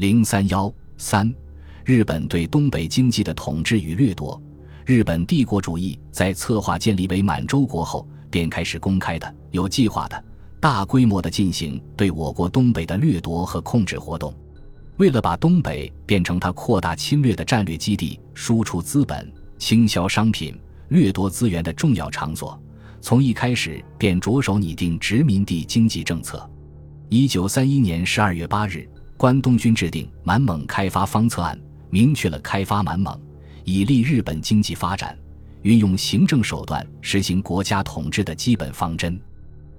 零三幺三，日本对东北经济的统治与掠夺。日本帝国主义在策划建立伪满洲国后，便开始公开的、有计划的、大规模的进行对我国东北的掠夺和控制活动。为了把东北变成他扩大侵略的战略基地、输出资本、倾销商品、掠夺资源的重要场所，从一开始便着手拟定殖民地经济政策。一九三一年十二月八日。关东军制定满蒙开发方策案，明确了开发满蒙以利日本经济发展、运用行政手段实行国家统治的基本方针。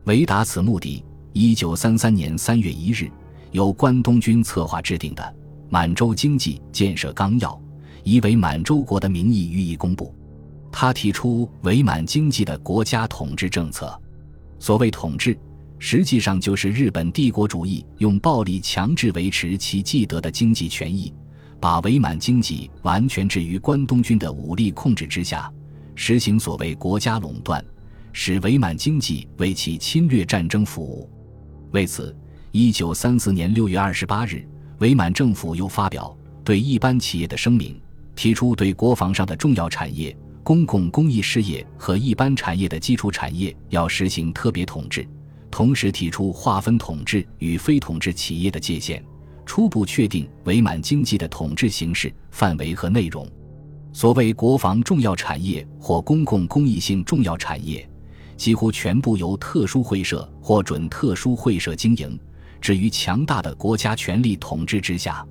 为达此目的，一九三三年三月一日，由关东军策划制定的《满洲经济建设纲要》，以伪满洲国的名义予以公布。他提出伪满经济的国家统治政策。所谓统治。实际上就是日本帝国主义用暴力强制维持其既得的经济权益，把伪满经济完全置于关东军的武力控制之下，实行所谓国家垄断，使伪满经济为其侵略战争服务。为此，一九三四年六月二十八日，伪满政府又发表对一般企业的声明，提出对国防上的重要产业、公共公益事业和一般产业的基础产业要实行特别统治。同时提出划分统治与非统治企业的界限，初步确定伪满经济的统治形式、范围和内容。所谓国防重要产业或公共公益性重要产业，几乎全部由特殊会社或准特殊会社经营，置于强大的国家权力统治之下。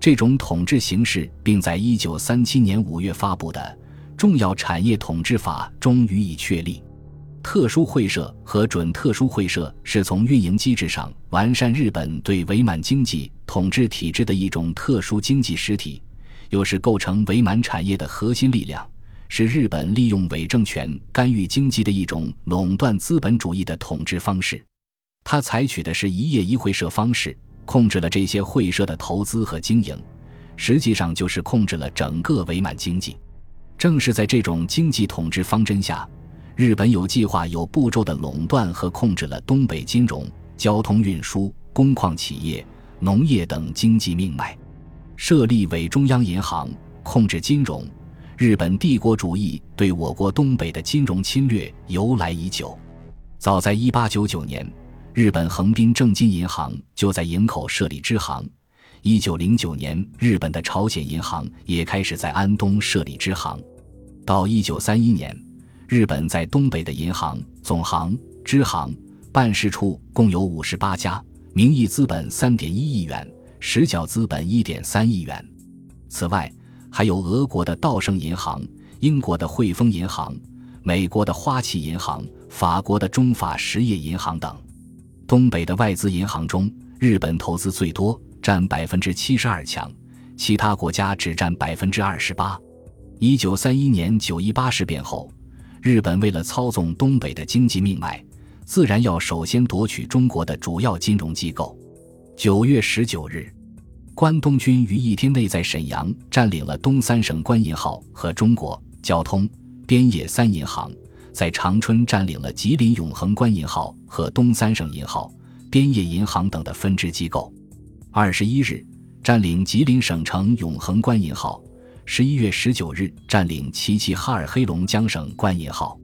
这种统治形式，并在一九三七年五月发布的《重要产业统治法》中予以确立。特殊会社和准特殊会社是从运营机制上完善日本对伪满经济统治体制的一种特殊经济实体，又是构成伪满产业的核心力量，是日本利用伪政权干预经济的一种垄断资本主义的统治方式。他采取的是一业一会社方式，控制了这些会社的投资和经营，实际上就是控制了整个伪满经济。正是在这种经济统治方针下。日本有计划、有步骤地垄断和控制了东北金融、交通运输、工矿企业、农业等经济命脉，设立伪中央银行，控制金融。日本帝国主义对我国东北的金融侵略由来已久。早在1899年，日本横滨正金银行就在营口设立支行；1909年，日本的朝鲜银行也开始在安东设立支行。到1931年。日本在东北的银行、总行、支行、办事处共有五十八家，名义资本三点一亿元，实缴资本一点三亿元。此外，还有俄国的道盛银行、英国的汇丰银行、美国的花旗银行、法国的中法实业银行等。东北的外资银行中，日本投资最多，占百分之七十二强，其他国家只占百分之二十八。一九三一年九一八事变后。日本为了操纵东北的经济命脉，自然要首先夺取中国的主要金融机构。九月十九日，关东军于一天内在沈阳占领了东三省关银号和中国交通边野三银行，在长春占领了吉林永恒关银号和东三省银号、边野银行等的分支机构。二十一日，占领吉林省城永恒关银号。十一月十九日，占领齐齐哈尔黑龙江省官银号，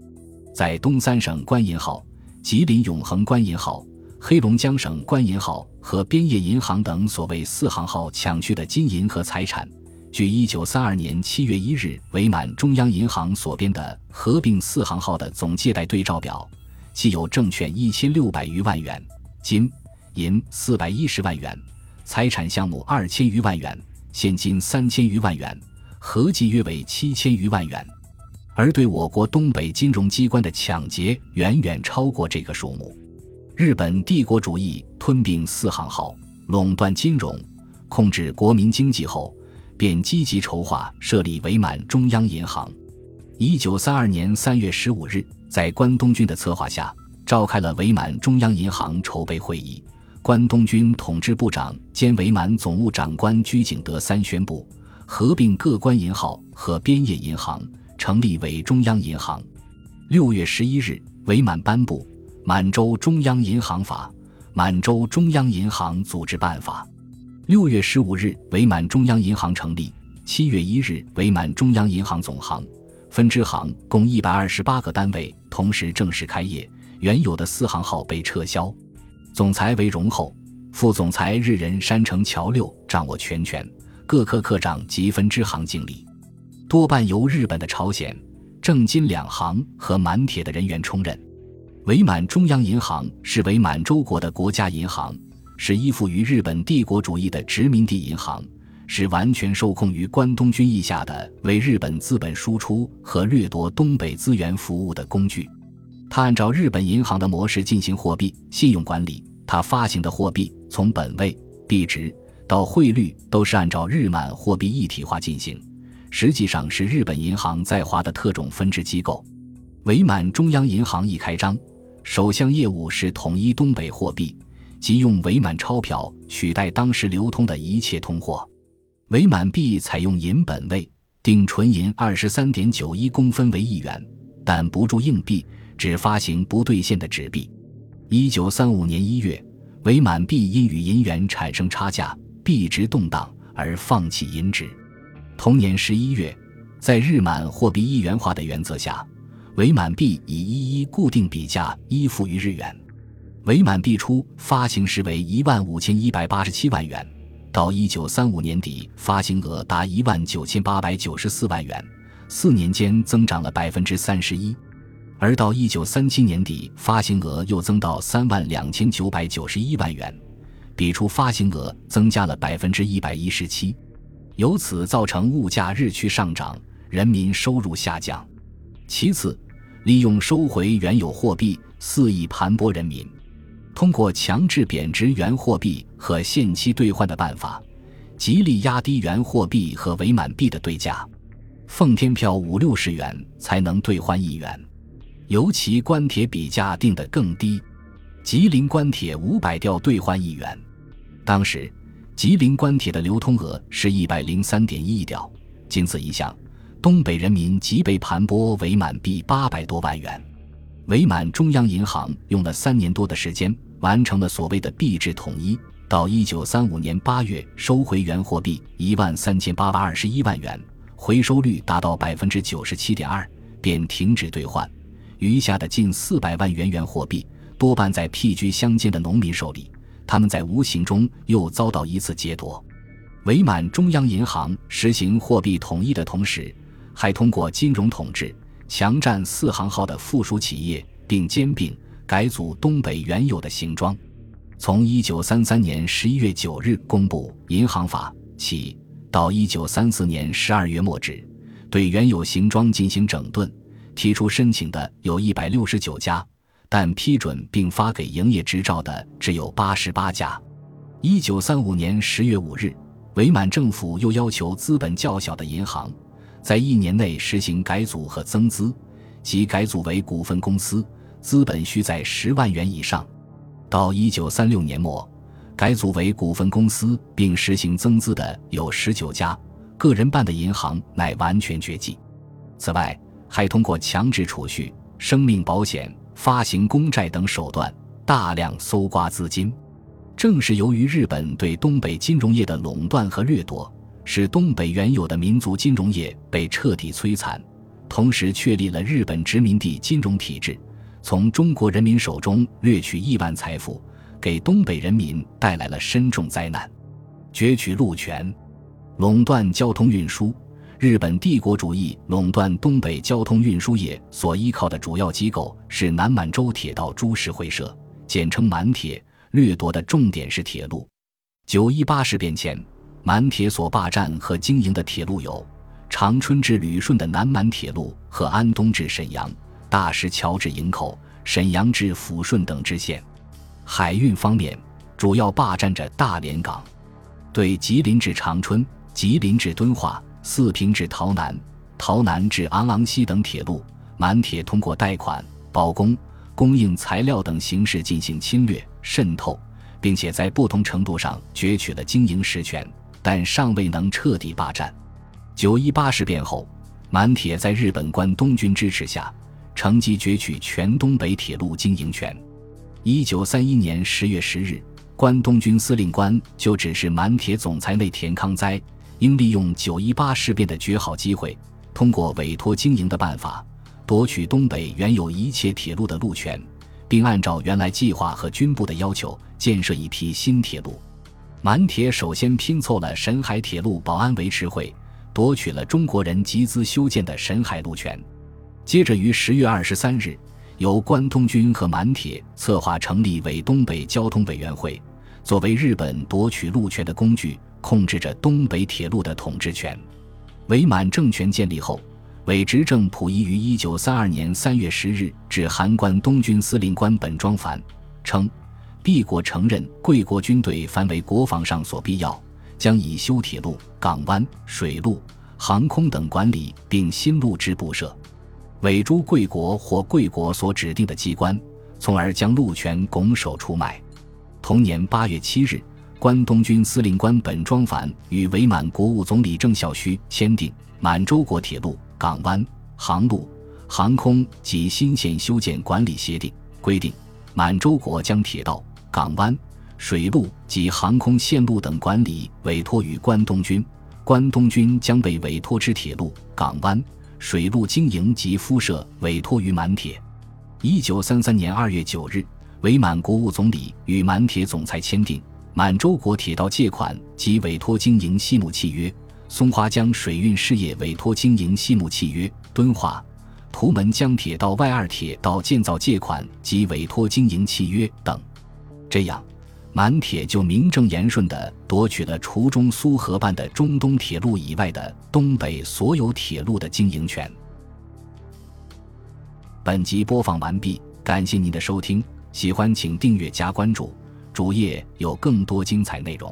在东三省官银号、吉林永恒官银号、黑龙江省官银号和边业银行等所谓四行号抢去的金银和财产。据一九三二年七月一日伪满中央银行所编的合并四行号的总借贷对照表，其有证券一千六百余万元，金银四百一十万元，财产项目二千余万元，现金三千余万元。合计约为七千余万元，而对我国东北金融机关的抢劫远远超过这个数目。日本帝国主义吞并四行号，垄断金融，控制国民经济后，便积极筹划设立伪满中央银行。一九三二年三月十五日，在关东军的策划下，召开了伪满中央银行筹备会议。关东军统治部长兼伪满总务长官居井德三宣布。合并各关银号和边业银行，成立伪中央银行。六月十一日，伪满颁布《满洲中央银行法》《满洲中央银行组织办法》。六月十五日，伪满中央银行成立。七月一日，伪满中央银行总行、分支行共一百二十八个单位同时正式开业，原有的四行号被撤销。总裁为荣厚，副总裁日人山城桥六掌握全权，各科科长及分支行经理多半由日本的朝鲜、正金两行和满铁的人员充任。伪满中央银行是伪满洲国的国家银行。是依附于日本帝国主义的殖民地银行，是完全受控于关东军意下的为日本资本输出和掠夺东北资源服务的工具。它按照日本银行的模式进行货币信用管理，它发行的货币从本位、币值到汇率都是按照日满货币一体化进行，实际上是日本银行在华的特种分支机构。伪满中央银行一开张，首项业务是统一东北货币。即用伪满钞票取代当时流通的一切通货，伪满币采用银本位，定纯银二十三点九一公分为一元，但不铸硬币，只发行不兑现的纸币。一九三五年一月，伪满币因与银元产生差价，币值动荡而放弃银纸。同年十一月，在日满货币一元化的原则下，伪满币以一一固定比价依附于日元。伪满币初发行时为一万五千一百八十七万元，到一九三五年底发行额达一万九千八百九十四万元，四年间增长了百分之三十一，而到一九三七年底发行额又增到三万两千九百九十一万元，比出发行额增加了百分之一百一十七，由此造成物价日趋上涨，人民收入下降。其次，利用收回原有货币肆意盘剥人民。通过强制贬值原货币和限期兑换的办法，极力压低原货币和伪满币的对价。奉天票五六十元才能兑换一元，尤其关铁比价定得更低，吉林关铁五百吊兑换一元。当时吉林关铁的流通额是一百零三点一亿吊，仅此一项，东北人民即被盘剥伪满币八百多万元。伪满中央银行用了三年多的时间。完成了所谓的币制统一，到一九三五年八月收回原货币一万三千八百二十一万元，回收率达到百分之九十七点二，便停止兑换。余下的近四百万元原货币多半在僻居乡间的农民手里，他们在无形中又遭到一次劫夺。伪满中央银行实行货币统一的同时，还通过金融统治强占四行号的附属企业，并兼并。改组东北原有的行装，从一九三三年十一月九日公布《银行法》起，到一九三四年十二月末止，对原有行装进行整顿。提出申请的有一百六十九家，但批准并发给营业执照的只有八十八家。一九三五年十月五日，伪满政府又要求资本较小的银行，在一年内实行改组和增资，即改组为股份公司。资本需在十万元以上。到一九三六年末，改组为股份公司并实行增资的有十九家，个人办的银行乃完全绝迹。此外，还通过强制储蓄、生命保险、发行公债等手段，大量搜刮资金。正是由于日本对东北金融业的垄断和掠夺，使东北原有的民族金融业被彻底摧残，同时确立了日本殖民地金融体制。从中国人民手中掠取亿万财富，给东北人民带来了深重灾难。攫取路权，垄断交通运输。日本帝国主义垄断东北交通运输业所依靠的主要机构是南满洲铁道株式会社，简称满铁。掠夺的重点是铁路。九一八事变前，满铁所霸占和经营的铁路有长春至旅顺的南满铁路和安东至沈阳。大石桥至营口、沈阳至抚顺等支线，海运方面主要霸占着大连港。对吉林至长春、吉林至敦化、四平至洮南、洮南至昂昂溪等铁路，满铁通过贷款、包工、供应材料等形式进行侵略、渗透，并且在不同程度上攫取了经营实权，但尚未能彻底霸占。九一八事变后，满铁在日本关东军支持下。乘机攫取全东北铁路经营权。一九三一年十月十日，关东军司令官就指示满铁总裁内田康哉，应利用九一八事变的绝好机会，通过委托经营的办法，夺取东北原有一切铁路的路权，并按照原来计划和军部的要求建设一批新铁路。满铁首先拼凑了沈海铁路保安维持会，夺取了中国人集资修建的沈海路权。接着于十月二十三日。由关东军和满铁策划成立伪东北交通委员会，作为日本夺取路权的工具，控制着东北铁路的统治权。伪满政权建立后，伪执政溥仪于一九三二年三月十日致函关东军司令官本庄繁，称：“必国承认贵国军队凡为国防上所必要，将以修铁路、港湾、水路、航空等管理，并新路之布设。”委诸贵国或贵国所指定的机关，从而将路权拱手出卖。同年八月七日，关东军司令官本庄繁与伪满国务总理郑孝胥签订《满洲国铁路、港湾、航路、航空及新线修建管理协定》，规定满洲国将铁道、港湾、水路及航空线路等管理委托于关东军，关东军将被委托之铁路、港湾。水路经营及敷设委托于满铁。一九三三年二月九日，伪满国务总理与满铁总裁签订《满洲国铁道借款及委托经营西木契约》、《松花江水运事业委托经营西木契约》、《敦化、图门江铁道外二铁道建造借款及委托经营契约》等。这样。满铁就名正言顺地夺取了除中苏合办的中东铁路以外的东北所有铁路的经营权。本集播放完毕，感谢您的收听，喜欢请订阅加关注，主页有更多精彩内容。